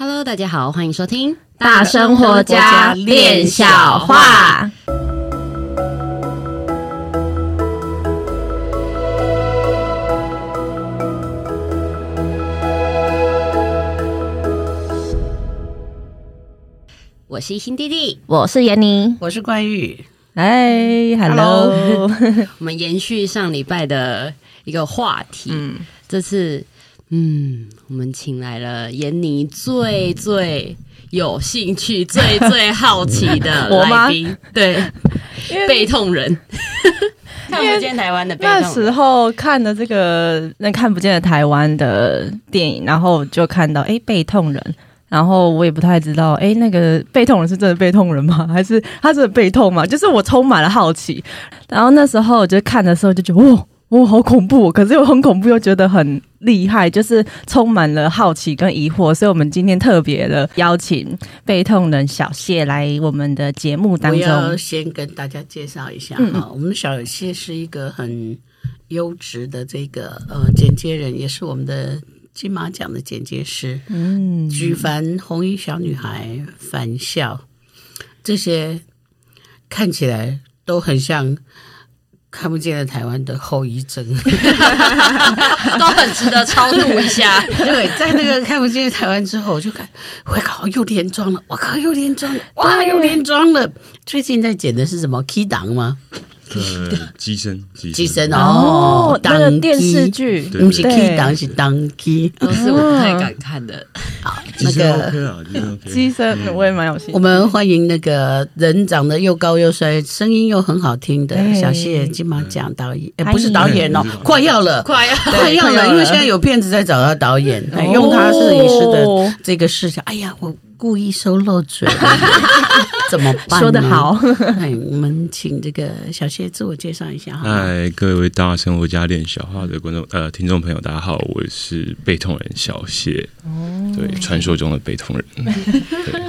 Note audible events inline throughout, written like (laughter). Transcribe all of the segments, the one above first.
Hello，大家好，欢迎收听大生活家练小话。我是新弟弟，我是闫妮，我是冠玉。哎，Hello，(laughs) 我们延续上礼拜的一个话题，嗯，这次。嗯，我们请来了闫妮最最有兴趣、最最好奇的 (laughs) 来宾，对，背痛人，(laughs) 看不见台湾的背痛人。那时候看的这个那看不见的台湾的电影，然后就看到哎背痛人，然后我也不太知道哎那个背痛人是真的背痛人吗？还是他真的背痛吗？就是我充满了好奇，然后那时候我就看的时候就觉得哦。哦，好恐怖！可是又很恐怖，又觉得很厉害，就是充满了好奇跟疑惑。所以，我们今天特别的邀请被痛人小谢来我们的节目当中。我要先跟大家介绍一下哈，嗯、我们小谢是一个很优质的这个呃剪接人，也是我们的金马奖的剪接师。嗯，举凡红衣小女孩、返校这些看起来都很像。看不见的台湾的后遗症，(laughs) 都很值得超度一下。(laughs) 对，在那个看不见的台湾之后，我就看，我靠，又连装了！我靠，又连装了！哇，又连装了！最近在剪的是什么？key 档吗？呃，机身，机身。哦，那个电视剧，不是 key 档，是当 key，都是我不太敢看的。好，那个机身我也蛮有兴趣。我们欢迎那个人长得又高又帅，声音又很好听的小谢金马奖导演，不是导演哦，快要了，快要快要了，因为现在有片子在找他导演，用他摄影师的这个视角。哎呀，我。故意收漏嘴，(laughs) 怎么办？说得好。(laughs) 哎，我们请这个小谢自我介绍一下哈。嗨，各位大生活家练小号的观众呃听众朋友，大家好，我是背痛人小谢。哦，对，传说中的背痛人。(laughs) 对，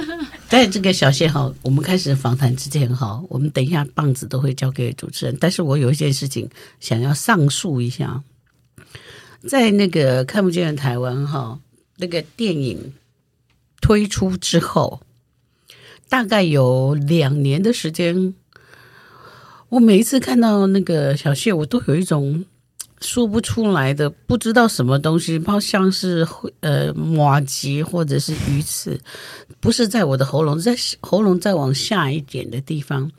在这个小谢哈，我们开始访谈之前哈，我们等一下棒子都会交给主持人，但是我有一件事情想要上诉一下，在那个看不见的台湾哈，那个电影。推出之后，大概有两年的时间，我每一次看到那个小谢，我都有一种说不出来的，不知道什么东西，好像是呃麻糬或者是鱼刺，不是在我的喉咙，在喉咙再往下一点的地方。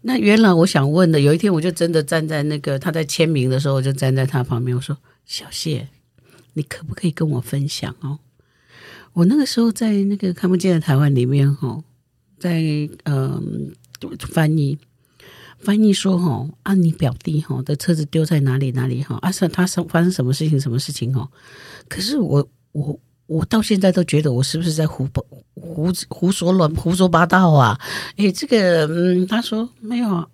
那原来我想问的，有一天我就真的站在那个他在签名的时候，我就站在他旁边，我说：“小谢，你可不可以跟我分享哦？”我那个时候在那个看不见的台湾里面哈，在嗯、翻译翻译说哈啊，你表弟哈的车子丢在哪里哪里哈啊，是他生发生什么事情什么事情哈？可是我我我到现在都觉得我是不是在胡胡胡说乱胡说八道啊？诶，这个嗯，他说没有啊。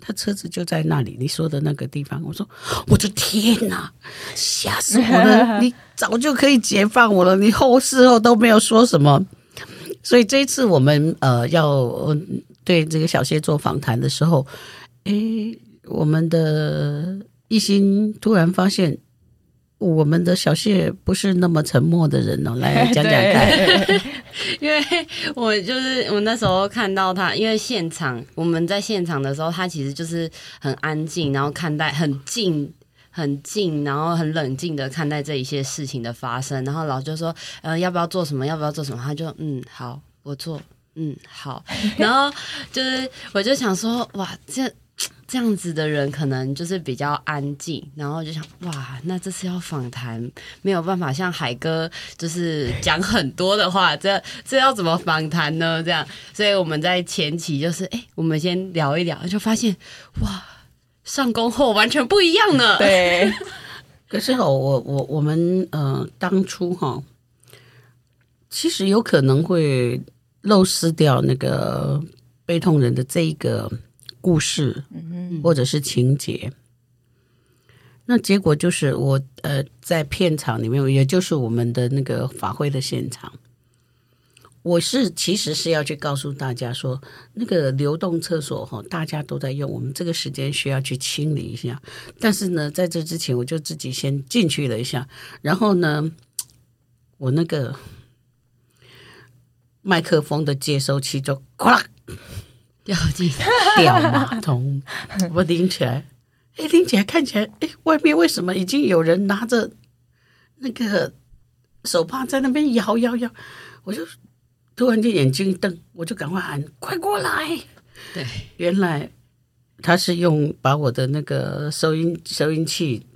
他车子就在那里，你说的那个地方。我说，我的天哪，吓死我了！(laughs) 你早就可以解放我了，你后事后都没有说什么。所以这一次我们呃要对这个小谢做访谈的时候，诶，我们的一心突然发现。我们的小谢不是那么沉默的人哦，来 (laughs) 讲讲看。(laughs) 因为我就是我那时候看到他，因为现场我们在现场的时候，他其实就是很安静，然后看待很静、很静，然后很冷静的看待这一些事情的发生。然后老就说：“呃，要不要做什么？要不要做什么？”他就嗯，好，我做，嗯，好。然后就是我就想说，哇，这。这样子的人可能就是比较安静，然后就想哇，那这次要访谈没有办法像海哥就是讲很多的话，这这要怎么访谈呢？这样，所以我们在前期就是哎，我们先聊一聊，就发现哇，上工后完全不一样呢。对，(laughs) 可是哈，我我我们呃当初哈，其实有可能会漏失掉那个悲痛人的这一个。故事，或者是情节，那结果就是我呃在片场里面，也就是我们的那个法会的现场，我是其实是要去告诉大家说，那个流动厕所哈，大家都在用，我们这个时间需要去清理一下。但是呢，在这之前，我就自己先进去了一下，然后呢，我那个麦克风的接收器就哐啦掉进掉马桶，我拎起来，哎，拎起来看起来，哎，外面为什么已经有人拿着那个手帕在那边摇摇摇？我就突然间眼睛一瞪，我就赶快喊：“快过来！”对，原来他是用把我的那个收音收音器。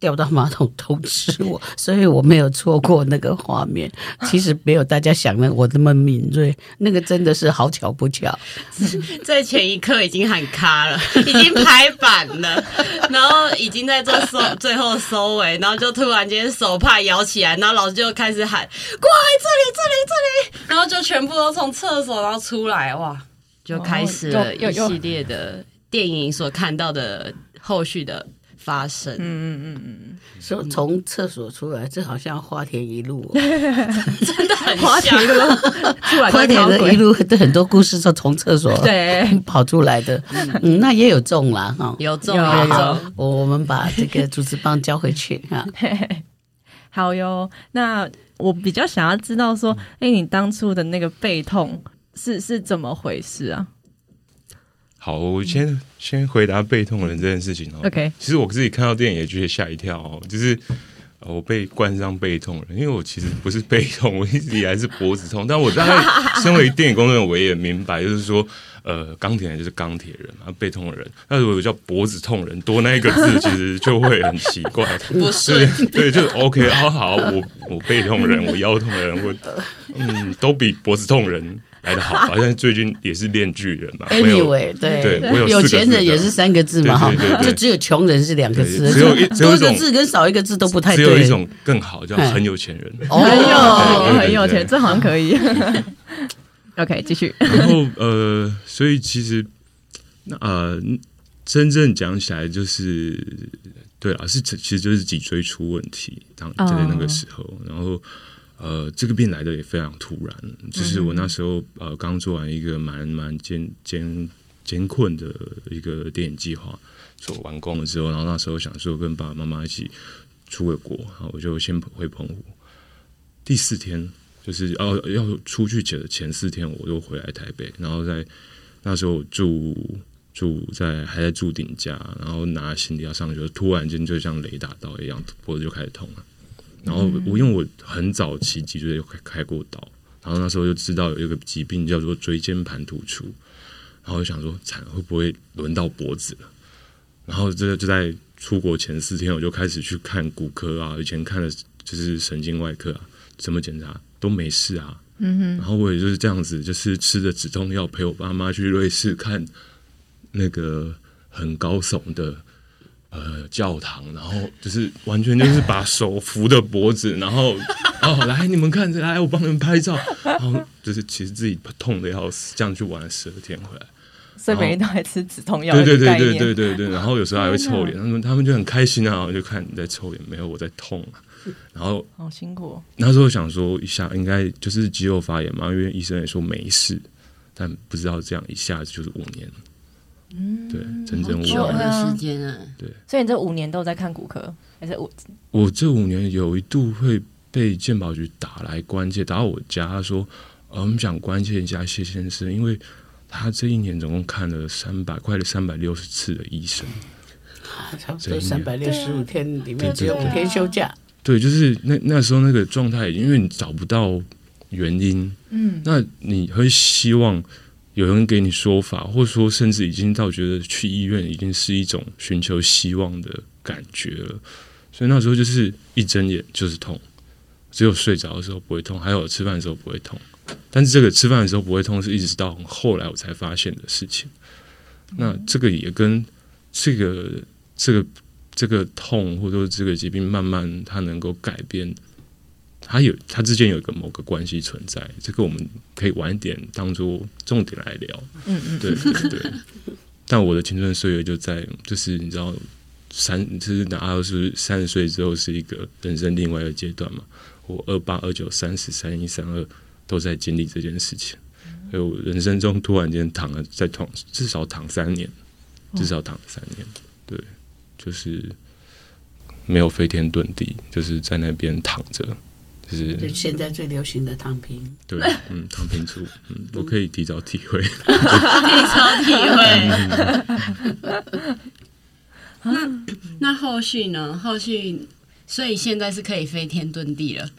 掉到马桶偷吃我，(laughs) 所以我没有错过那个画面。其实没有大家想的我那么敏锐，(laughs) 那个真的是好巧不巧，(laughs) 在前一刻已经喊卡了，已经排版了，然后已经在做收最后收尾，然后就突然间手帕摇起来，然后老师就开始喊过来这里这里这里，然后就全部都从厕所然后出来，哇，就开始了一系列的电影所看到的后续的。发生，嗯嗯嗯嗯，说从厕所出来，这好像花田一路，(laughs) 真的很花田一路。出来，花田的一路的很多故事都从厕所对。(laughs) 跑出来的，嗯，那也有中了哈，有中有中，我我们把这个主持棒交回去哈，(laughs) 好哟。那我比较想要知道说，哎，你当初的那个背痛是是怎么回事啊？好，我先先回答背痛人这件事情哦。OK，其实我自己看到电影也觉得吓一跳哦，就是我被冠上背痛人，因为我其实不是背痛，我一直以来是脖子痛。但我大概 (laughs) 身为电影工作人员，我也明白，就是说，呃，钢铁人就是钢铁人嘛，背痛人。那如果叫脖子痛人，多那一个字，(laughs) 其实就会很奇怪。不是，对，就 OK。好好，我我背痛人，我腰痛人，我嗯，都比脖子痛人。来的好，(laughs) 好像最近也是练巨人嘛。(laughs) Anyway，对对，有，有钱人也是三个字嘛，哈，就只有穷人是两个字，只有一多一个字跟少一个字都不太对。只有一种更好，叫很有钱人。哦，很有很有钱，这好像可以。(laughs) OK，继续。然后呃，所以其实那呃，真正讲起来就是对啊，是其实就是脊椎出问题，当在那个时候，然后。呃，这个病来的也非常突然，就是我那时候呃刚做完一个蛮蛮艰艰艰困的一个电影计划，做完工了之后，然后那时候想说跟爸爸妈妈一起出个国，然后我就先回澎湖。第四天就是要要出去前的前四天，我又回来台北，然后在那时候住住在还在住顶家，然后拿行李要上去，突然间就像雷打到一样，脖子就开始痛了。然后我因为我很早期脊椎就开开过刀，然后那时候就知道有一个疾病叫做椎间盘突出，然后就想说，惨，会不会轮到脖子了？然后这个就在出国前四天，我就开始去看骨科啊，以前看的就是神经外科啊，怎么检查都没事啊。嗯哼。然后我也就是这样子，就是吃着止痛药，陪我爸妈去瑞士看那个很高耸的。呃，教堂，然后就是完全就是把手扶着脖子，然后 (laughs) 哦，来你们看着，来我帮你们拍照，然后就是其实自己痛的要死，这样去玩了十二天回来，所以每天都还吃止痛药，对对对对对对对，然后有时候还会臭脸，他们他们就很开心啊，我就看你在臭脸，没有我在痛啊，然后好辛苦，那时候想说一下应该就是肌肉发炎嘛，因为医生也说没事，但不知道这样一下子就是五年。嗯，对，整整五年的时间啊，对，所以你这五年都在看骨科，还是我？我这五年有一度会被健保局打来关切，打到我家，他说：“呃，我们想关切一下谢先生，因为他这一年总共看了三百快了三百六十次的医生，差不多三百六十五天里面只有五天休假。对，就是那那时候那个状态，因为你找不到原因，嗯，那你会希望。有人给你说法，或者说甚至已经到觉得去医院已经是一种寻求希望的感觉了，所以那时候就是一睁眼就是痛，只有睡着的时候不会痛，还有吃饭的时候不会痛。但是这个吃饭的时候不会痛，是一直到后来我才发现的事情。那这个也跟这个这个这个痛，或者说这个疾病慢慢它能够改变。它有，它之间有一个某个关系存在，这个我们可以晚一点当做重点来聊。嗯嗯，对对对。但我的青春岁月就在，就是你知道，三就是哪都是三十岁之后是一个人生另外一个阶段嘛。我二八、二九、三十、三一、三二都在经历这件事情。所以我人生中突然间躺了，在躺至少躺三年，至少躺三年。对，就是没有飞天遁地，就是在那边躺着。就是就现在最流行的躺平。对，嗯，躺平族，嗯，我可以提早体会，提早体会。(laughs) 那那后续呢？后续。所以现在是可以飞天遁地了，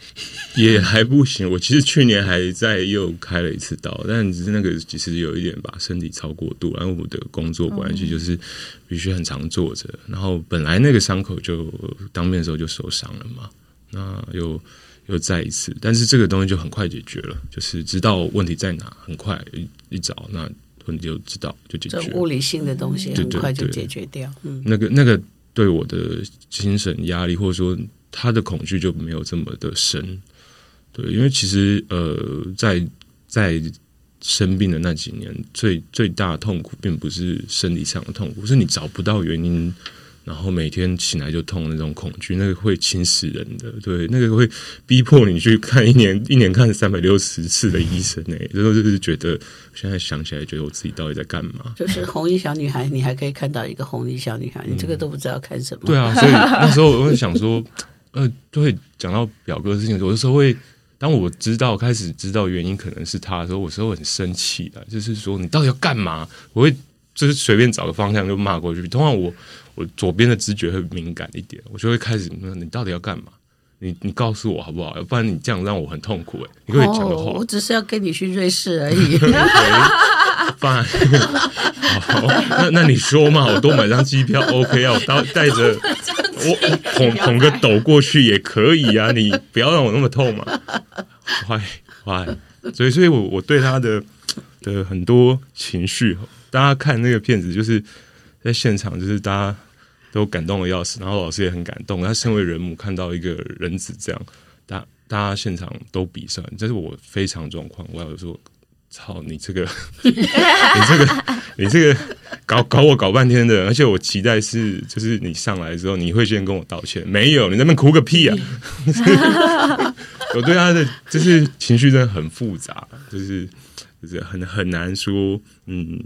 也还不行。我其实去年还在又开了一次刀，但只是那个其实有一点把身体超过度，然后我的工作关系就是必须很常坐着，然后本来那个伤口就当面的时候就受伤了嘛，那又又再一次，但是这个东西就很快解决了，就是知道问题在哪，很快一一找那问题就知道就解决了。这物理性的东西很快就解决掉，嗯，那个那个。对我的精神压力，或者说他的恐惧就没有这么的深。对，因为其实呃，在在生病的那几年，最最大的痛苦并不是生理上的痛苦，是你找不到原因。然后每天醒来就痛那种恐惧，那个会侵蚀人的，对，那个会逼迫你去看一年 (laughs) 一年看三百六十次的医生呢。这都是觉得现在想起来，觉得我自己到底在干嘛？就是红衣小女孩，你还可以看到一个红衣小女孩，你这个都不知道看什么。嗯、对啊，所以 (laughs) 那时候我会想说，(laughs) 呃，就会讲到表哥的事情，有的时候会，当我知道开始知道原因可能是他的时候，我有时候很生气的，就是说你到底要干嘛？我会就是随便找个方向就骂过去。通常我。我左边的知觉会敏感一点，我就会开始，你到底要干嘛？你你告诉我好不好？要不然你这样让我很痛苦哎！你可以讲的话，我只是要跟你去瑞士而已。(laughs) 爸，(laughs) 好，那那你说嘛，我多买张机票，OK 啊，我带带着我捧捧个斗过去也可以啊，你不要让我那么痛嘛。坏坏，所以所以我我对他的的很多情绪，大家看那个片子，就是在现场，就是大家。都感动的要死，然后老师也很感动。他身为人母，看到一个人子这样，大大家现场都比上，这是我非常状况。我要说，操 (laughs) 你这个，你这个，你这个搞搞我搞半天的，而且我期待是，就是你上来之后，你会先跟我道歉。没有，你在那边哭个屁啊！(laughs) 我对他的就是情绪真的很复杂，就是就是很很难说。嗯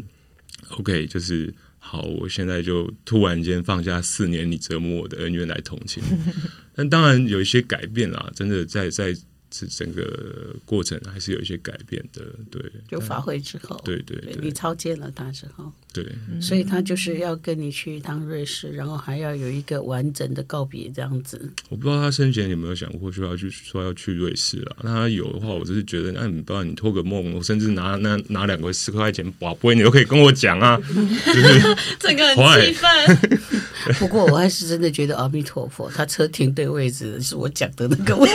，OK，就是。好，我现在就突然间放下四年你折磨我的恩怨来同情，(laughs) 但当然有一些改变啦，真的在在。是整个过程还是有一些改变的，对。就发挥之后，对对对，你超见了他之后，对，所以他就是要跟你去一趟瑞士，然后还要有一个完整的告别这样子。我不知道他生前有没有想过说要去说要去瑞士了。那他有的话，我只是觉得，那你不知道你托个梦，我甚至拿那拿两个十块钱，宝贝，你都可以跟我讲啊。(laughs) 就是这个很气愤。(laughs) (laughs) 不过我还是真的觉得阿弥陀佛，他车停对位置是我讲的那个位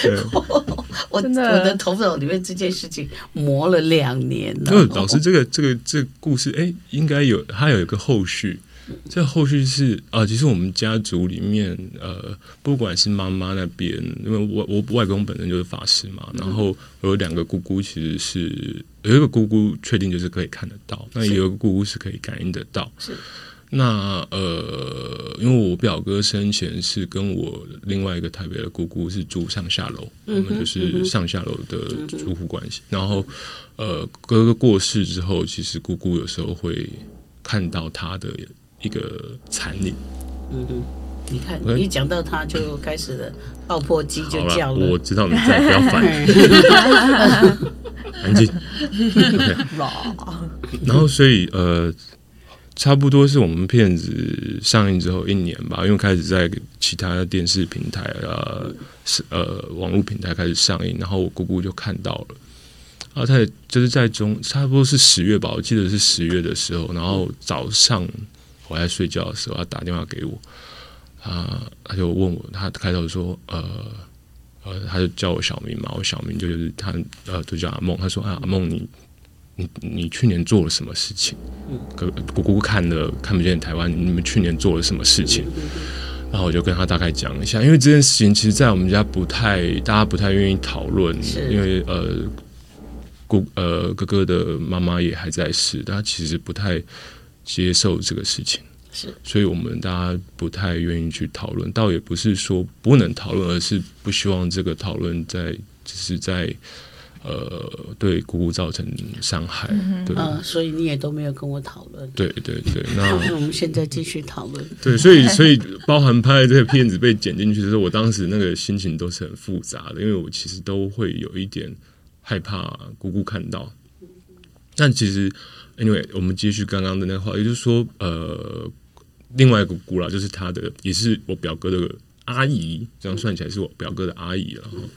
置。(laughs) 我真的我的头脑里面这件事情磨了两年了。就老师，这个这个这个故事，哎，应该有它有一个后续。这个后续是啊、呃，其实我们家族里面，呃，不管是妈妈那边，因为我我外公本身就是法师嘛，然后我有两个姑姑，其实是有一个姑姑确定就是可以看得到，那有一个姑姑是可以感应得到。是。那呃，因为我表哥生前是跟我另外一个台北的姑姑是住上下楼，我们就是上下楼的住户关系。然后呃，哥哥过世之后，其实姑姑有时候会看到他的一个残影。嗯哼，你看，一讲到他就开始了，爆破机就叫了。我知道你在，不要烦，(laughs) 安静。(laughs) 然后，所以呃。差不多是我们片子上映之后一年吧，因为开始在其他的电视平台啊，是呃网络平台开始上映，然后我姑姑就看到了，啊，他也就是在中差不多是十月吧，我记得是十月的时候，然后早上我在睡觉的时候，他打电话给我，啊，他就问我，他开头说，呃呃，他就叫我小名嘛，我小名就是他呃，就叫阿梦，他说啊，阿梦你。你你去年做了什么事情？哥姑姑看了看不见台湾，你们去年做了什么事情？然后我就跟他大概讲一下，因为这件事情其实，在我们家不太，大家不太愿意讨论，因为呃，姑呃哥哥的妈妈也还在世，他其实不太接受这个事情，是，所以我们大家不太愿意去讨论。倒也不是说不能讨论，而是不希望这个讨论在只是在。呃对姑姑造成伤害。对，嗯，所以你也都没有跟我讨论。对对对，那 (laughs) 我们现在继续讨论。(laughs) 对，所以所以包含拍这个片子被剪进去的时候，我当时那个心情都是很复杂的，因为我其实都会有一点害怕姑姑看到。但其实，anyway，我们继续刚刚的那个话，也就是说，呃，另外一个姑姑啦，就是他的，也是我表哥的阿姨，这样算起来是我表哥的阿姨了。然后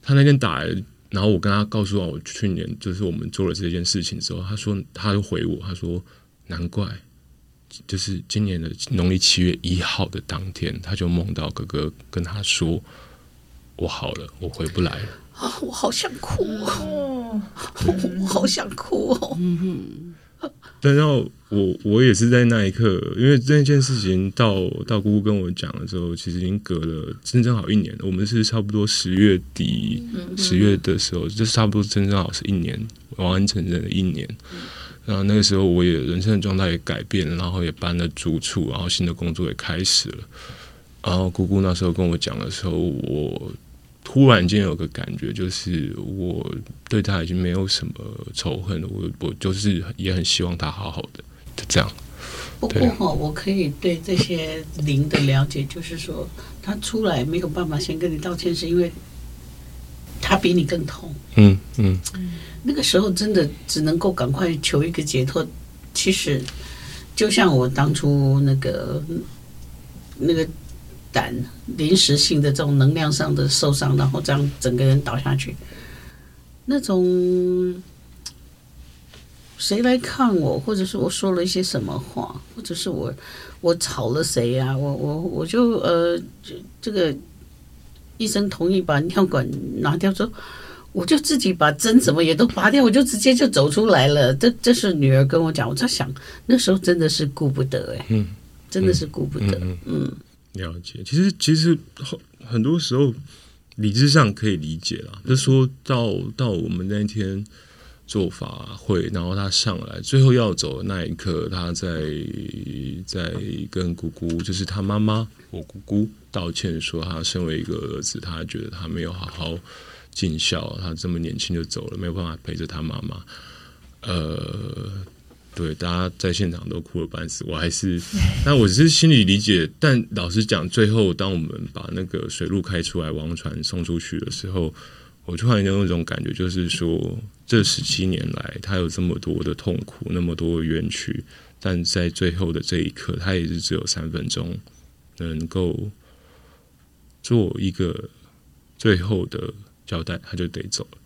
他那天打来，然后我跟他告诉我，我去年就是我们做了这件事情之后，他说，他就回我，他说，难怪，就是今年的农历七月一号的当天，他就梦到哥哥跟他说，我好了，我回不来了。啊，我好想哭哦，(laughs) 我好想哭哦。嗯哼，(laughs) 但然后我我也是在那一刻，因为这件事情到到姑姑跟我讲的时候，其实已经隔了真正好一年。我们是差不多十月底十月的时候，就是差不多真正好是一年完完整整的一年。然后那个时候，我也人生的状态也改变，然后也搬了住处，然后新的工作也开始了。然后姑姑那时候跟我讲的时候，我。突然间有个感觉，就是我对他已经没有什么仇恨了。我我就是也很希望他好好的，就这样。不过哈，我可以对这些灵的了解，就是说他出来没有办法先跟你道歉，是因为他比你更痛。嗯嗯，那个时候真的只能够赶快求一个解脱。其实就像我当初那个那个。胆临时性的这种能量上的受伤，然后这样整个人倒下去，那种谁来看我，或者是我说了一些什么话，或者是我我吵了谁呀、啊？我我我就呃，这个医生同意把尿管拿掉之后，我就自己把针什么也都拔掉，我就直接就走出来了。这这是女儿跟我讲，我在想那时候真的是顾不得哎，嗯，真的是顾不得，嗯。嗯了解，其实其实很很多时候理智上可以理解啦。就说到到我们那天做法会，然后他上来最后要走的那一刻，他在在跟姑姑，就是他妈妈我姑姑道歉，说他身为一个儿子，他觉得他没有好好尽孝，他这么年轻就走了，没有办法陪着他妈妈，呃。对，大家在现场都哭了半死，我还是，但我只是心里理解。但老实讲，最后当我们把那个水路开出来，王船送出去的时候，我突然有一种感觉，就是说，这十七年来，他有这么多的痛苦，那么多的冤屈，但在最后的这一刻，他也是只有三分钟能够做一个最后的交代，他就得走了。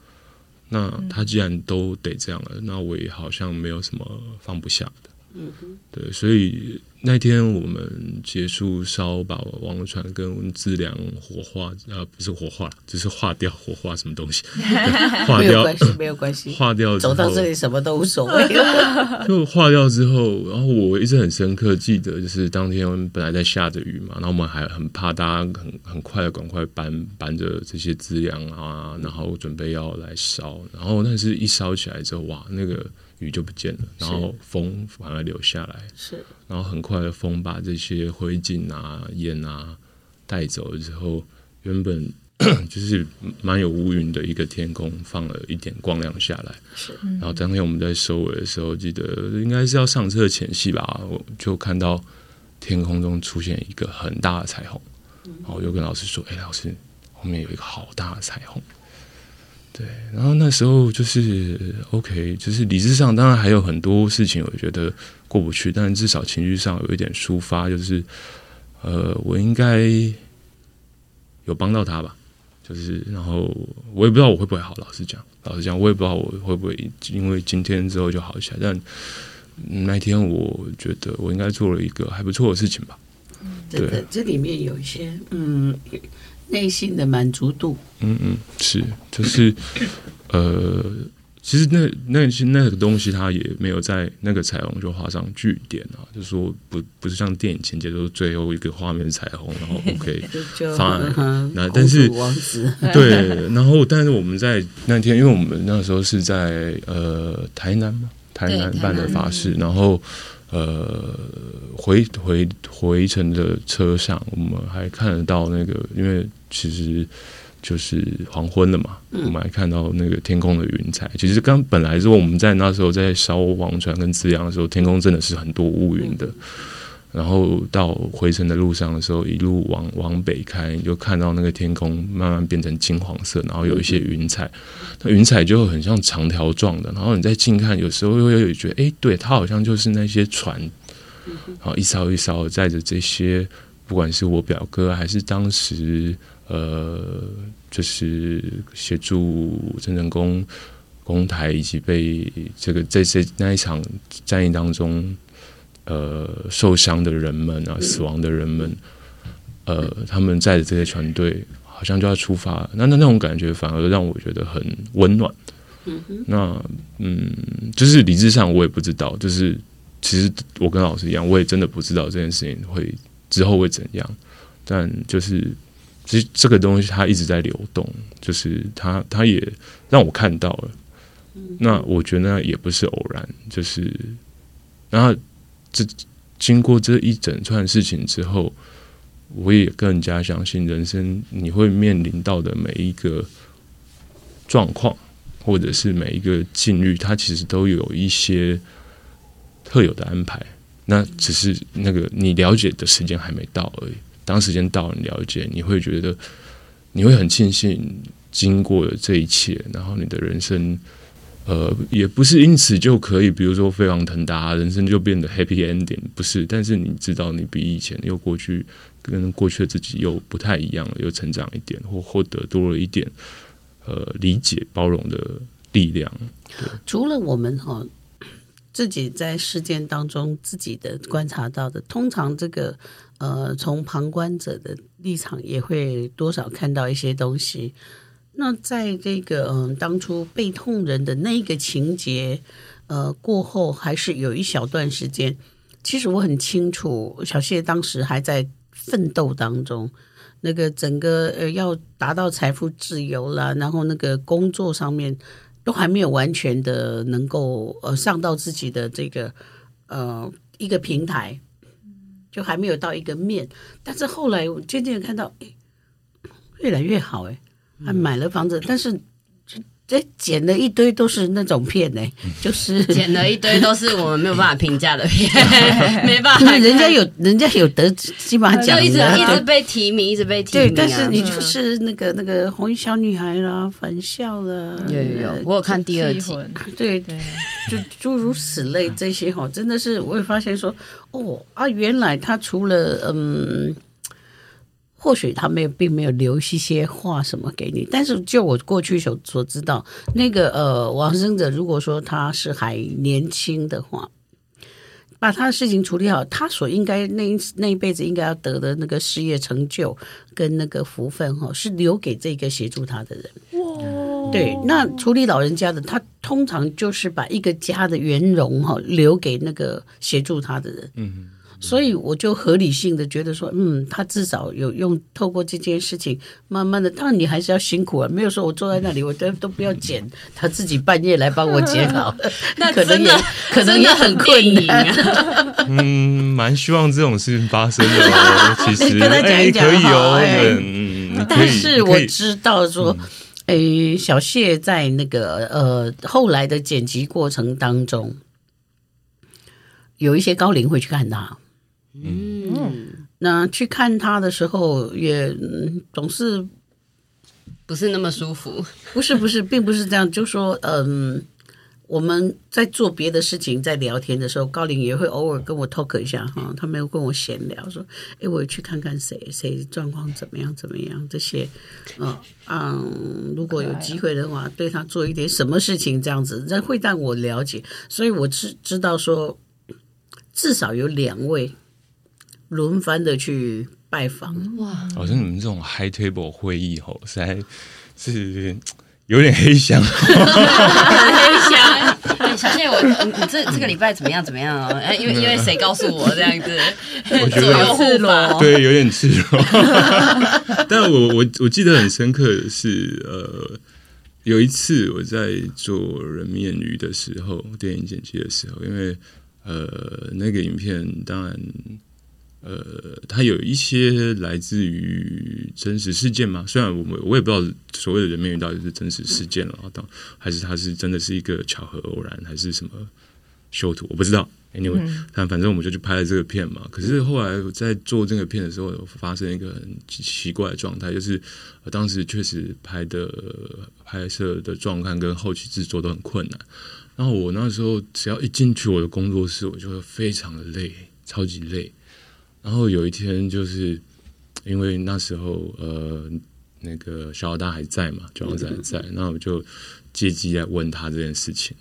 那他既然都得这样了，那我也好像没有什么放不下的。嗯哼，对，所以。那天我们结束烧，把王船跟资粮火化，呃，不是火化，只是化掉，火化什么东西？(laughs) 化掉，没有关系，没有关系。化掉，走到这里什么都无所谓。(laughs) 就化掉之后，然后我一直很深刻记得，就是当天本来在下着雨嘛，然后我们还很怕大家很很快的赶快搬搬着这些资粮啊，然后准备要来烧，然后但是一烧起来之后，哇，那个。雨就不见了，然后风反而留下来，是，然后很快的风把这些灰烬啊、烟啊带走了之后，原本 (coughs) 就是蛮有乌云的一个天空放了一点光亮下来，是。然后当天我们在收尾的时候，记得应该是要上车前夕吧，我就看到天空中出现一个很大的彩虹，然后我就跟老师说：“哎，老师，后面有一个好大的彩虹。”对，然后那时候就是 OK，就是理智上当然还有很多事情，我觉得过不去，但至少情绪上有一点抒发，就是呃，我应该有帮到他吧，就是然后我也不知道我会不会好，老实讲，老实讲，我也不知道我会不会因为今天之后就好起来，但那天我觉得我应该做了一个还不错的事情吧。嗯对的，这里面有一些嗯。内心的满足度，嗯嗯，是，就是，呃，其实那那些那个东西，它也没有在那个彩虹就画上句点啊，就是说不不是像电影情节都是最后一个画面彩虹，然后 (laughs) OK，发，那但是 (laughs) 对，然后但是我们在那天，因为我们那时候是在呃台南嘛，台南办的法事，然后。呃，回回回程的车上，我们还看得到那个，因为其实就是黄昏了嘛，我们还看到那个天空的云彩。其实刚本来是我们在那时候在烧王船跟资阳的时候，天空真的是很多乌云的。然后到回程的路上的时候，一路往往北开，你就看到那个天空慢慢变成金黄色，然后有一些云彩，那云彩就很像长条状的。然后你再近看，有时候又有觉得，哎，对，它好像就是那些船，然后一艘一艘载着这些，不管是我表哥还是当时呃，就是协助郑成功攻台以及被这个在这那一场战役当中。呃，受伤的人们啊，死亡的人们，呃，他们载着这些船队，好像就要出发，那那那种感觉反而让我觉得很温暖。那嗯，就是理智上我也不知道，就是其实我跟老师一样，我也真的不知道这件事情会之后会怎样，但就是其实这个东西它一直在流动，就是它它也让我看到了。那我觉得那也不是偶然，就是然后。这经过这一整串事情之后，我也更加相信人生你会面临到的每一个状况，或者是每一个境遇，它其实都有一些特有的安排。那只是那个你了解的时间还没到而已。当时间到了，你了解，你会觉得你会很庆幸经过了这一切，然后你的人生。呃，也不是因此就可以，比如说飞黄腾达，人生就变得 happy ending，不是。但是你知道，你比以前又过去跟过去的自己又不太一样了，又成长一点，或获得多了一点呃理解、包容的力量。除了我们哈自己在事件当中自己的观察到的，通常这个呃从旁观者的立场也会多少看到一些东西。那在这个嗯，当初被痛人的那个情节，呃，过后还是有一小段时间。其实我很清楚，小谢当时还在奋斗当中，那个整个呃要达到财富自由啦，然后那个工作上面都还没有完全的能够呃上到自己的这个呃一个平台，就还没有到一个面。但是后来我渐渐看到，诶，越来越好，诶。还买了房子，但是这捡了一堆都是那种片呢，就是捡了一堆都是我们没有办法评价的片，(laughs) 没办法。人家有人家有得金马奖，就一直一直被提名，一直被提名。对，但是你就是那个那个红衣小女孩啦，返校了，有有有，我有看第二集。对对，就诸如此类这些哈，真的是我会发现说，哦啊，原来他除了嗯。或许他没有，并没有留一些话什么给你，但是就我过去所所知道，那个呃，往生者如果说他是还年轻的话，把他的事情处理好，他所应该那一那一辈子应该要得的那个事业成就跟那个福分哈，是留给这个协助他的人。哇，对，那处理老人家的，他通常就是把一个家的圆融哈留给那个协助他的人。嗯。所以我就合理性的觉得说，嗯，他至少有用，透过这件事情，慢慢的，当然你还是要辛苦啊，没有说我坐在那里，我都都不要剪，他自己半夜来帮我剪好，(laughs) 那可能也 (laughs) 可能也很困难啊。嗯，蛮希望这种事情发生的哦。其实 (laughs) 跟他讲一讲可以哦。嗯，但是我知道说，哎、嗯，小谢在那个呃后来的剪辑过程当中，有一些高龄会去看他。嗯，那去看他的时候也总是不是那么舒服。不是不是，并不是这样。就说嗯，我们在做别的事情，在聊天的时候，高林也会偶尔跟我 talk 一下哈。他没有跟我闲聊，说哎，我去看看谁谁状况怎么样怎么样这些。嗯嗯，如果有机会的话，对他做一点什么事情这样子，这会让我了解。所以我知知道说，至少有两位。轮番的去拜访，哇！好像你们这种 high table 会议吼，实在是有点黑箱，很黑箱。对，小谢，我你这这个礼拜怎么样？怎么样啊？哎，因为因为谁告诉我这样子？我觉得赤裸，对，有点赤裸。但我我我记得很深刻的是，呃，有一次我在做人面鱼的时候，电影剪辑的时候，因为呃，那个影片当然。呃，它有一些来自于真实事件嘛。虽然我们我也不知道所谓的人面鱼到底是真实事件了，当还是它是真的是一个巧合偶然，还是什么修图，我不知道。Anyway，但、嗯、反正我们就去拍了这个片嘛。可是后来在做这个片的时候，发生一个很奇怪的状态，就是当时确实拍的拍摄的状况跟后期制作都很困难。然后我那时候只要一进去我的工作室，我就会非常的累，超级累。然后有一天，就是因为那时候呃，那个小老大还在嘛，小老大还在，那我就借机来问他这件事情。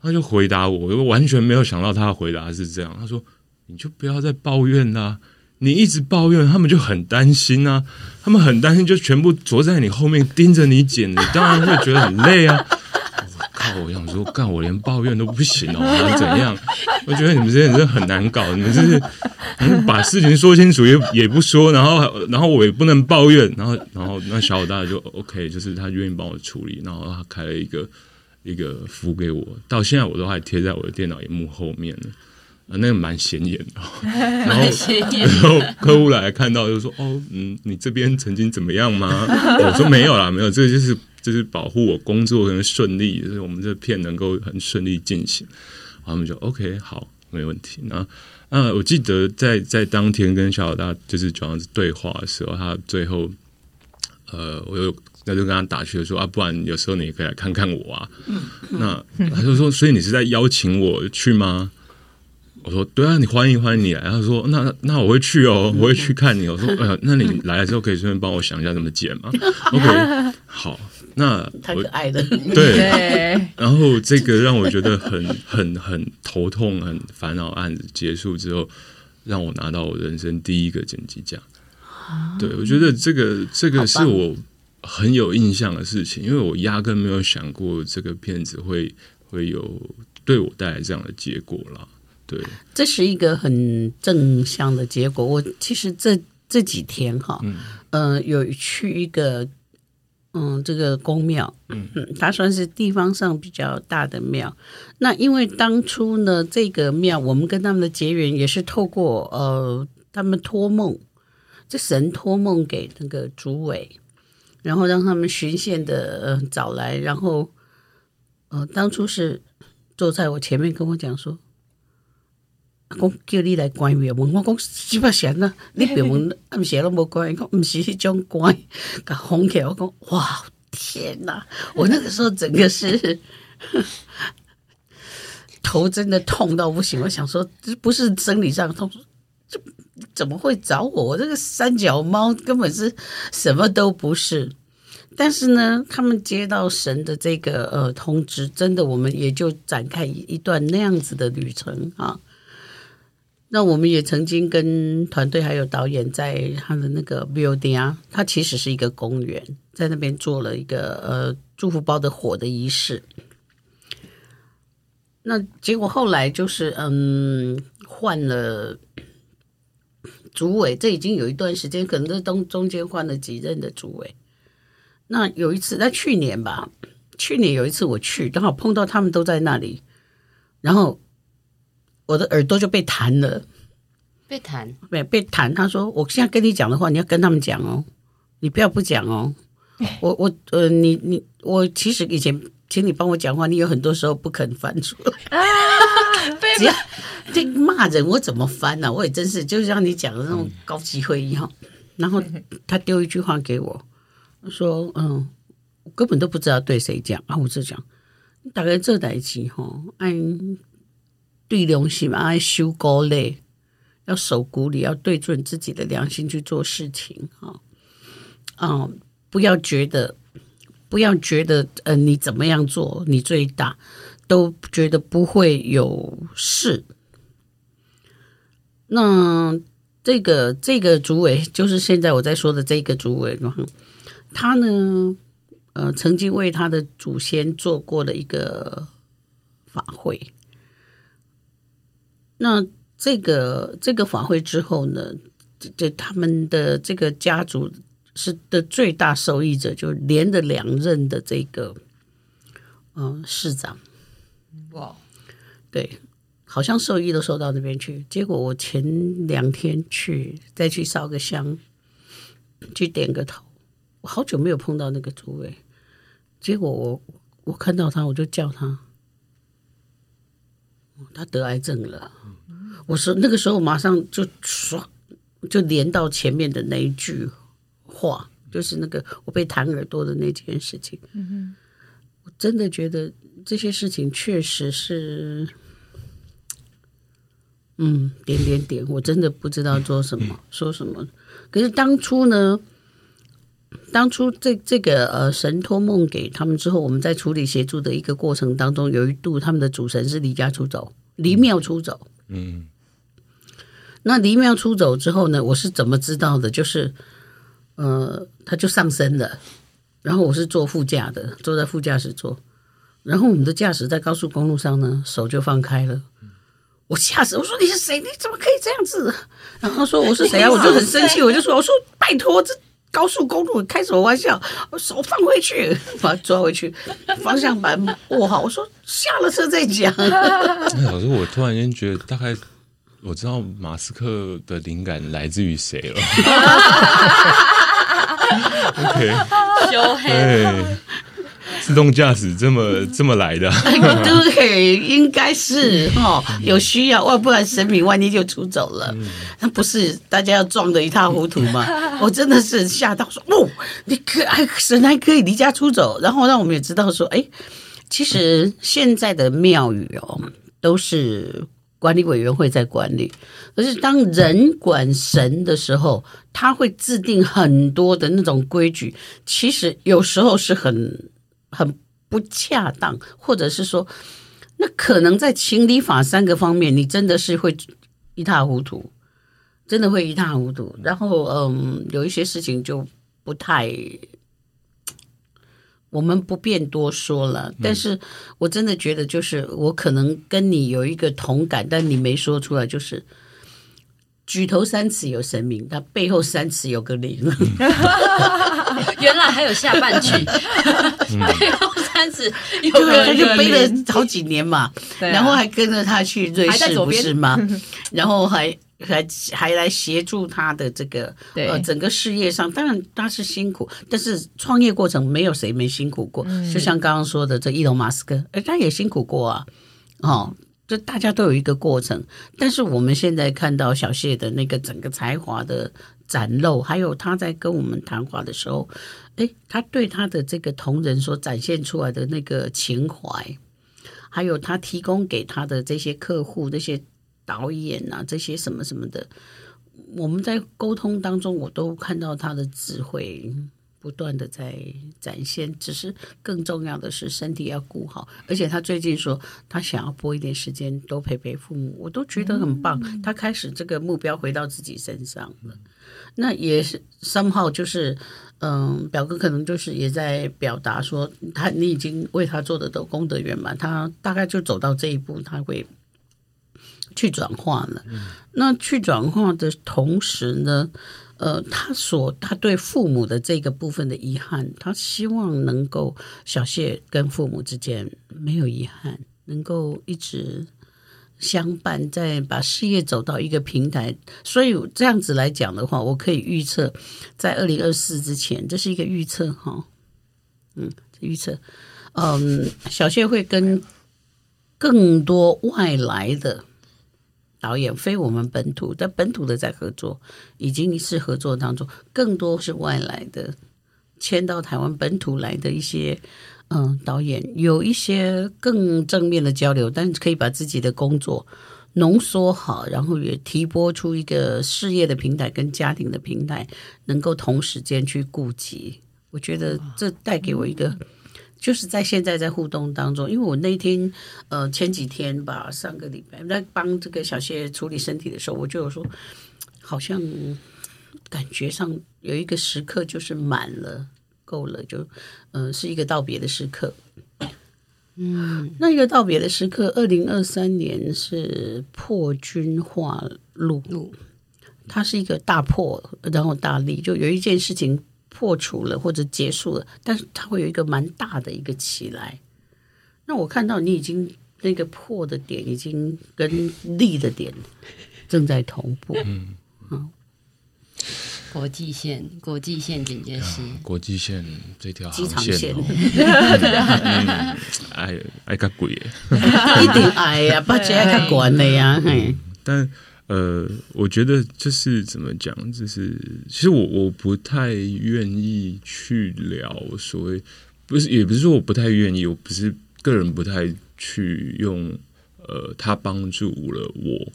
他就回答我，我完全没有想到他的回答是这样。他说：“你就不要再抱怨啦，你一直抱怨，他们就很担心啊，他们很担心，就全部坐在你后面盯着你剪，你当然会觉得很累啊。”我想说，干我连抱怨都不行哦，(laughs) 还是怎样？我觉得你们这些人真的很难搞，你们就是把事情说清楚也也不说，然后然后我也不能抱怨，然后然后那小老大就 OK，就是他愿意帮我处理，然后他开了一个。一个符给我，到现在我都还贴在我的电脑荧幕后面呢。啊，那个蛮显眼的。(laughs) 然后，然后客户来看到就说：“哦，嗯，你这边曾经怎么样吗？”我说：“没有啦，没有，这个就是就是保护我工作能顺利，就是我们这片能够很顺利进行。”然后他们就 OK，好，没问题。那啊，我记得在在当天跟小老大就是主要是对话的时候，他最后呃，我有。那就跟他打趣说啊，不然有时候你也可以来看看我啊。嗯、那他就说，所以你是在邀请我去吗？我说对啊，你欢迎欢迎你来。他说那那我会去哦，(laughs) 我会去看你。我说呃、哎，那你来的时候可以顺便帮我想一下怎么剪吗？OK，好，那太可爱了。对，(laughs) 然后这个让我觉得很很很头痛、很烦恼。案子结束之后，让我拿到我人生第一个剪辑奖。对，我觉得这个这个是我。很有印象的事情，因为我压根没有想过这个片子会会有对我带来这样的结果啦。对，这是一个很正向的结果。我其实这这几天哈，嗯，呃，有去一个嗯这个宫庙，嗯，它算是地方上比较大的庙。那因为当初呢，这个庙我们跟他们的结缘也是透过呃他们托梦，这神托梦给那个主委。然后让他们巡线的呃找来，然后呃当初是坐在我前面跟我讲说，我叫你来关庙门，我讲几把钱呢？你庙门暗时都没关，讲不是这种关，给红起。我讲哇天哪！我那个时候整个是 (laughs) 头真的痛到不行。我想说这不是生理上痛，这怎么会找我？我这个三脚猫根本是什么都不是。但是呢，他们接到神的这个呃通知，真的，我们也就展开一段那样子的旅程啊。那我们也曾经跟团队还有导演在他的那个 building 啊，它其实是一个公园，在那边做了一个呃祝福包的火的仪式。那结果后来就是嗯换了主委，这已经有一段时间，可能这中中间换了几任的主委。那有一次，在去年吧，去年有一次我去，刚好碰到他们都在那里，然后我的耳朵就被弹了，被弹，被被弹。他说：“我现在跟你讲的话，你要跟他们讲哦，你不要不讲哦。(laughs) 我”我我呃，你你我其实以前请你帮我讲话，你有很多时候不肯翻出来啊，(laughs) 只要这骂人我怎么翻呢、啊？我也真是就像你讲的那种高级会议哈。(laughs) 然后他丢一句话给我。说嗯，我根本都不知道对谁讲啊！我就讲，大概这代志哈，按对良心嘛，修高嘞，要守古礼，要对准自己的良心去做事情哈。嗯，不要觉得，不要觉得，呃，你怎么样做，你最大，都觉得不会有事。那这个这个主委，就是现在我在说的这个主委嘛。他呢，呃，曾经为他的祖先做过了一个法会。那这个这个法会之后呢，这这他们的这个家族是的最大受益者，就连着两任的这个，嗯、呃，市长。哇，对，好像受益都收到那边去。结果我前两天去，再去烧个香，去点个头，我好久没有碰到那个诸位。结果我我看到他，我就叫他，他得癌症了。我说那个时候马上就刷，就连到前面的那一句话，就是那个我被弹耳朵的那件事情。我真的觉得这些事情确实是，嗯，点点点，我真的不知道做什么，说什么。可是当初呢，当初这这个呃神托梦给他们之后，我们在处理协助的一个过程当中，有一度他们的主神是离家出走，离庙出走。嗯，那离庙出走之后呢，我是怎么知道的？就是呃，他就上身了。然后我是坐副驾的，坐在副驾驶座。然后我们的驾驶在高速公路上呢，手就放开了。我吓死，我说你是谁？你怎么可以这样子？然后他说我是谁啊？我就很生气，我就说我说拜托，这高速公路开什么玩笑？我手放回去，(laughs) 把它抓回去，方向盘握好。我说下了车再讲。(laughs) 老师，我突然间觉得大概我知道马斯克的灵感来自于谁了。(laughs) OK，修黑，自动驾驶这么这么来的？(laughs) 对，应该是哈，有需要，万不然神明万一就出走了，那不是大家要撞得一塌糊涂吗？(laughs) 我真的是吓到说，哦，你可还神还可以离家出走，然后让我们也知道说，哎，其实现在的庙宇哦，都是。管理委员会在管理，可是当人管神的时候，他会制定很多的那种规矩，其实有时候是很很不恰当，或者是说，那可能在情理法三个方面，你真的是会一塌糊涂，真的会一塌糊涂。然后，嗯，有一些事情就不太。我们不便多说了，但是我真的觉得，就是我可能跟你有一个同感，但你没说出来，就是举头三尺有神明，他背后三尺有个灵。(laughs) 原来还有下半句，背后三尺有个他就背了好几年嘛，然后还跟着他去瑞士，不是吗？(laughs) 然后还。还还来协助他的这个呃整个事业上，当然他是辛苦，但是创业过程没有谁没辛苦过。嗯、就像刚刚说的，这伊隆马斯克，哎，他也辛苦过啊。哦，这大家都有一个过程。但是我们现在看到小谢的那个整个才华的展露，还有他在跟我们谈话的时候，哎，他对他的这个同仁所展现出来的那个情怀，还有他提供给他的这些客户这些。导演啊，这些什么什么的，我们在沟通当中，我都看到他的智慧不断的在展现。只是更重要的是，身体要顾好。而且他最近说，他想要拨一点时间多陪陪父母，我都觉得很棒。嗯、他开始这个目标回到自己身上了，那也是 somehow 就是，嗯，表哥可能就是也在表达说，他你已经为他做的都功德圆满，他大概就走到这一步，他会。去转化了，那去转化的同时呢，呃，他所他对父母的这个部分的遗憾，他希望能够小谢跟父母之间没有遗憾，能够一直相伴，再把事业走到一个平台。所以这样子来讲的话，我可以预测，在二零二四之前，这是一个预测哈，嗯，预测，嗯，小谢会跟更多外来的。导演非我们本土，但本土的在合作，已经是合作当中，更多是外来的，迁到台湾本土来的一些嗯导演，有一些更正面的交流，但可以把自己的工作浓缩好，然后也提拨出一个事业的平台跟家庭的平台，能够同时间去顾及，我觉得这带给我一个。就是在现在在互动当中，因为我那天呃前几天吧，上个礼拜在帮这个小谢处理身体的时候，我就有说，好像感觉上有一个时刻就是满了，够了，就呃是一个道别的时刻。嗯，那一个道别的时刻，二零二三年是破军化路，它是一个大破，然后大利，就有一件事情。破除了或者结束了，但是它会有一个蛮大的一个起来。那我看到你已经那个破的点已经跟立的点正在同步。嗯，嗯国际线，国际线警戒线，国际线这条机场线，哎，哎，较贵耶，一定爱呀，把钱爱较管的呀。但呃，我觉得就是怎么讲，就是其实我我不太愿意去聊所谓，不是，也不是说我不太愿意，我不是个人不太去用，呃，他帮助了我。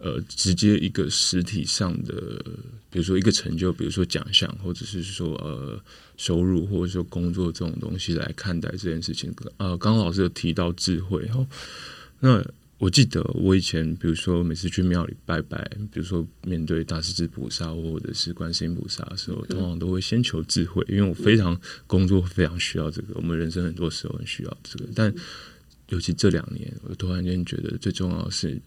呃，直接一个实体上的，比如说一个成就，比如说奖项，或者是说呃收入，或者说工作这种东西来看待这件事情。呃，刚刚老师有提到智慧哈，那我记得我以前，比如说每次去庙里拜拜，比如说面对大势至菩萨或者是观世音菩萨的时候，通常都会先求智慧，因为我非常工作非常需要这个，我们人生很多时候很需要这个，但尤其这两年，我突然间觉得最重要的是。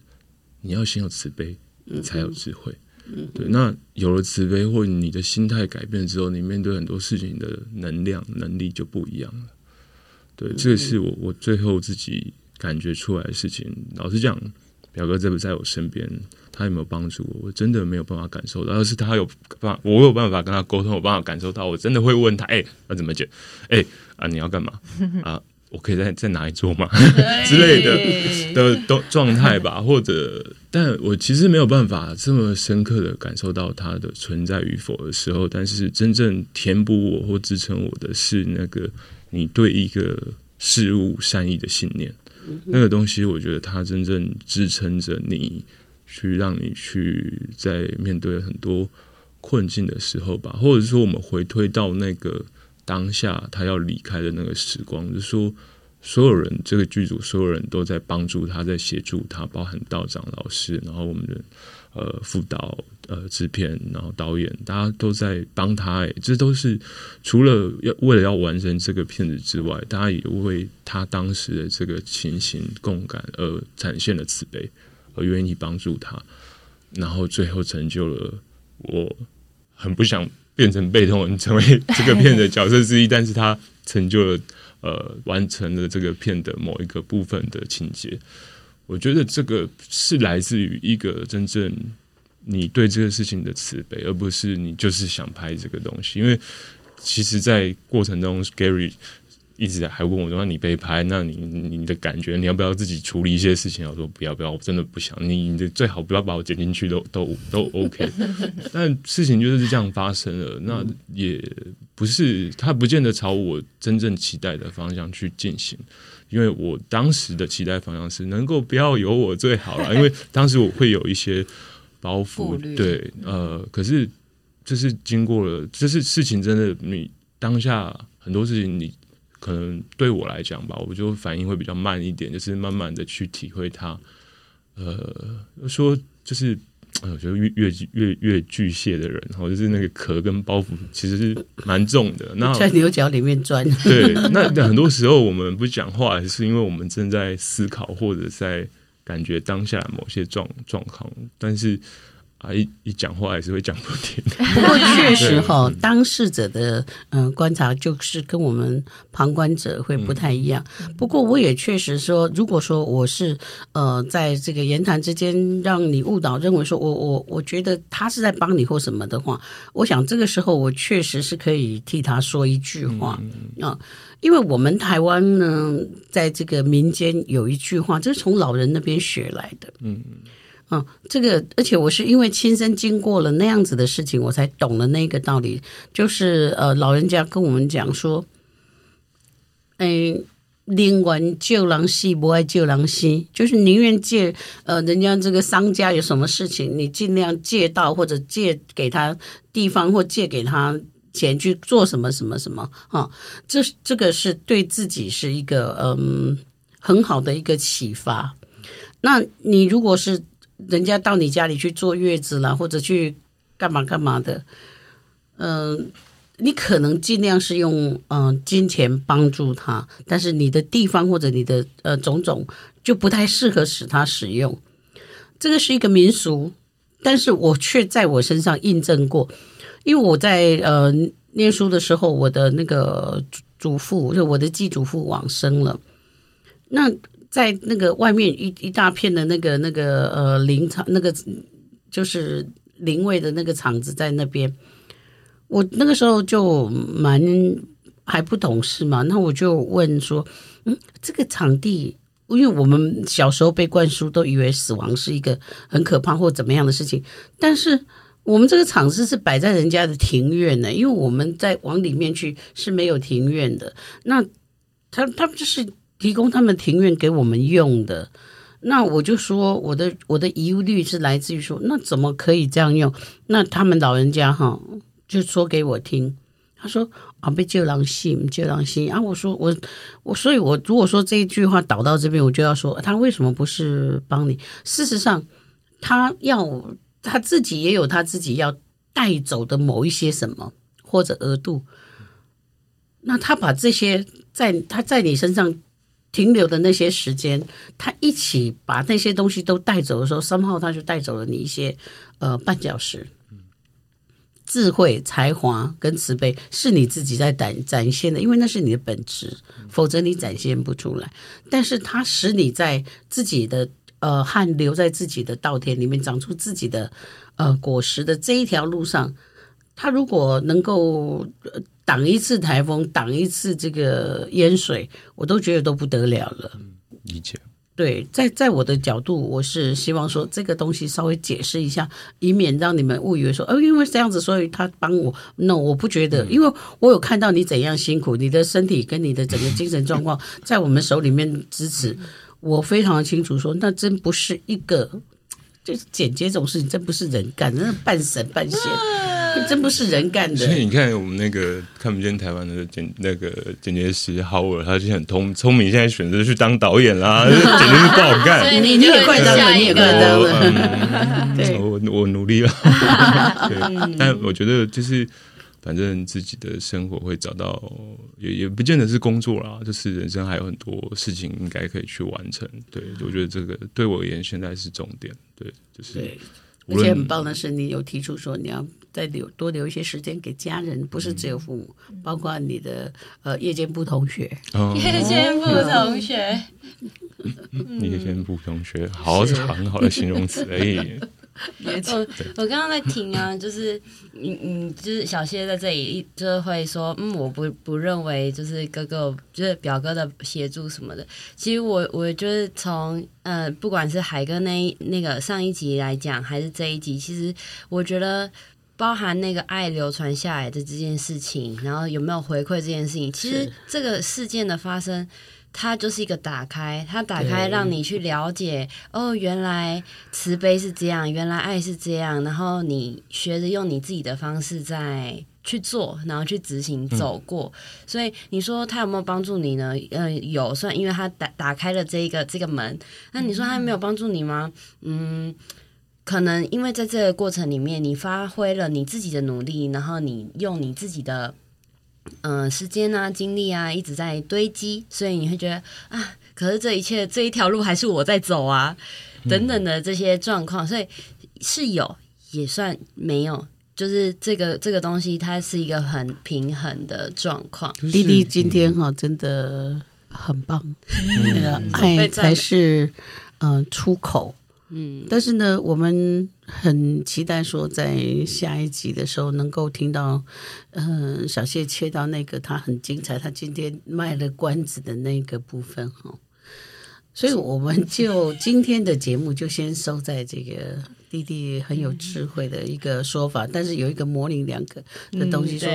你要先有慈悲，你才有智慧。嗯、对，那有了慈悲，或你的心态改变之后，你面对很多事情的能量、能力就不一样了。对，嗯、这个是我我最后自己感觉出来的事情。老实讲，表哥在不在我身边，他有没有帮助我，我真的没有办法感受到。要是他有办，我有办法跟他沟通，有办法感受到，我真的会问他：哎、欸，要怎么解？哎、欸、啊，你要干嘛 (laughs) 啊？我可以在在哪里做吗？(laughs) 之类的的都状态吧，(laughs) 或者，但我其实没有办法这么深刻的感受到它的存在与否的时候，但是真正填补我或支撑我的是那个你对一个事物善意的信念，那个东西，我觉得它真正支撑着你，去让你去在面对很多困境的时候吧，或者说我们回推到那个。当下他要离开的那个时光，就是说，所有人这个剧组所有人都在帮助他，在协助他，包含道长老师，然后我们的呃副导、呃制片，然后导演，大家都在帮他。哎，这都是除了要为了要完成这个片子之外，大家也为他当时的这个情形共感而展现了慈悲，而愿意帮助他，然后最后成就了我很不想。变成被动，成为这个片的角色之一，但是他成就了，呃，完成了这个片的某一个部分的情节。我觉得这个是来自于一个真正你对这个事情的慈悲，而不是你就是想拍这个东西。因为其实，在过程中，Gary。一直在还问我说：“那你被拍，那你你的感觉，你要不要自己处理一些事情？”我说：“不要不要，我真的不想。你你最好不要把我剪进去，(laughs) 都都都 OK。(laughs) ”但事情就是这样发生了，那也不是他不见得朝我真正期待的方向去进行，因为我当时的期待方向是能够不要有我最好了，因为当时我会有一些包袱，(laughs) 对，呃，可是这是经过了，这是事情真的，你当下很多事情你。可能对我来讲吧，我就反应会比较慢一点，就是慢慢的去体会它。呃，说就是，我觉得越越越越巨蟹的人，然后，就是那个壳跟包袱其实是蛮重的。那在牛角里面钻。(laughs) 对，那很多时候我们不讲话，是因为我们正在思考或者在感觉当下某些状状况，但是。啊，一一讲话还是会讲不停。(laughs) 不过确实哈，对当事者的嗯、呃、观察就是跟我们旁观者会不太一样。嗯、不过我也确实说，如果说我是呃在这个言谈之间让你误导，认为说我我我觉得他是在帮你或什么的话，我想这个时候我确实是可以替他说一句话啊、嗯呃，因为我们台湾呢，在这个民间有一句话，这是从老人那边学来的，嗯。嗯，这个，而且我是因为亲身经过了那样子的事情，我才懂了那个道理。就是呃，老人家跟我们讲说，哎，宁愿救人死，不爱救人心，就是宁愿借呃人家这个商家有什么事情，你尽量借到或者借给他地方或借给他钱去做什么什么什么啊。这这个是对自己是一个嗯很好的一个启发。那你如果是人家到你家里去坐月子了，或者去干嘛干嘛的，嗯、你可能尽量是用嗯、金钱帮助他，但是你的地方或者你的呃种种就不太适合使他使用。这个是一个民俗，但是我却在我身上印证过，因为我在呃念书的时候，我的那个祖父就我的继祖父往生了，那。在那个外面一一大片的那个那个呃林场，那个就是林位的那个场子在那边。我那个时候就蛮还不懂事嘛，那我就问说，嗯，这个场地，因为我们小时候被灌输都以为死亡是一个很可怕或怎么样的事情，但是我们这个场子是摆在人家的庭院呢，因为我们在往里面去是没有庭院的，那他他们就是提供他们庭院给我们用的，那我就说我的我的疑虑是来自于说，那怎么可以这样用？那他们老人家哈。就说给我听，他说啊，被救狼信，救狼信啊！我说我我，所以我如果说这一句话导到这边，我就要说他为什么不是帮你？事实上，他要他自己也有他自己要带走的某一些什么或者额度，那他把这些在他在你身上停留的那些时间，他一起把那些东西都带走的时候三号他就带走了你一些呃绊脚石。智慧、才华跟慈悲是你自己在展展现的，因为那是你的本质，否则你展现不出来。但是它使你在自己的呃汗留在自己的稻田里面长出自己的呃果实的这一条路上，它如果能够挡一次台风，挡一次这个淹水，我都觉得都不得了了。理解。对，在在我的角度，我是希望说这个东西稍微解释一下，以免让你们误以为说，哦，因为这样子，所以他帮我。No，我不觉得，因为我有看到你怎样辛苦，你的身体跟你的整个精神状况在我们手里面支持，我非常的清楚说，那真不是一个就是剪接这种事情，真不是人干，真的半神半仙。(laughs) 真不是人干的。所以你看，我们那个看不见台湾的剪那个剪接师 Howard，他就很聪聪明，现在选择去当导演啦，(laughs) 剪接师不好干。你你也快当了，你也快当了。对，我我努力了。(laughs) 对，但我觉得就是，反正自己的生活会找到，也也不见得是工作啦，就是人生还有很多事情应该可以去完成。对，我觉得这个对我而言现在是重点。对，就是。而且很棒的是，你有提出说你要再留多留一些时间给家人，不是只有父母，嗯、包括你的呃夜间部同学。哦、夜间部同学，(laughs) (laughs) 夜间部同学，好长好的形容词哎。(laughs) 我我刚刚在听啊，(laughs) 就是嗯嗯，就是小谢在这里就是会说，嗯，我不不认为就是哥哥就是表哥的协助什么的。其实我我就是从呃，不管是海哥那那个上一集来讲，还是这一集，其实我觉得包含那个爱流传下来的这件事情，然后有没有回馈这件事情，其实这个事件的发生。它就是一个打开，它打开让你去了解哦，原来慈悲是这样，原来爱是这样，然后你学着用你自己的方式在去做，然后去执行走过。嗯、所以你说他有没有帮助你呢？嗯、呃，有，算因为他打打开了这一个这个门。那你说他没有帮助你吗？嗯，可能因为在这个过程里面，你发挥了你自己的努力，然后你用你自己的。嗯、呃，时间啊，精力啊，一直在堆积，所以你会觉得啊，可是这一切这一条路还是我在走啊，等等的这些状况，所以是有也算没有，就是这个这个东西它是一个很平衡的状况。弟弟今天哈真的很棒，那个、嗯、爱才是嗯、呃、出口。嗯，但是呢，我们很期待说，在下一集的时候能够听到，嗯、呃，小谢切到那个他很精彩，他今天卖了关子的那个部分哈。所以我们就今天的节目就先收在这个。弟弟很有智慧的一个说法，但是有一个模棱两可的东西说，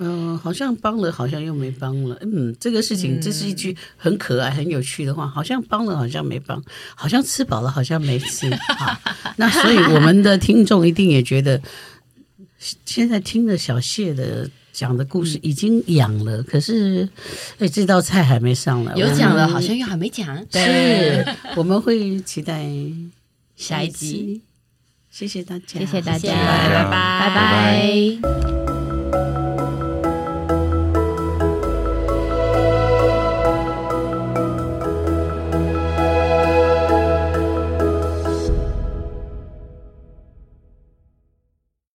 嗯、呃，好像帮了，好像又没帮了。嗯，这个事情这是一句很可爱、很有趣的话，好像帮了，好像没帮，好像吃饱了，好像没吃。(laughs) 好，那所以我们的听众一定也觉得，现在听着小谢的讲的故事已经痒了，可是哎，这道菜还没上来，有讲了，好像又还没讲。对，是我们会期待下一集。谢谢大家，谢谢大家，拜拜，拜拜。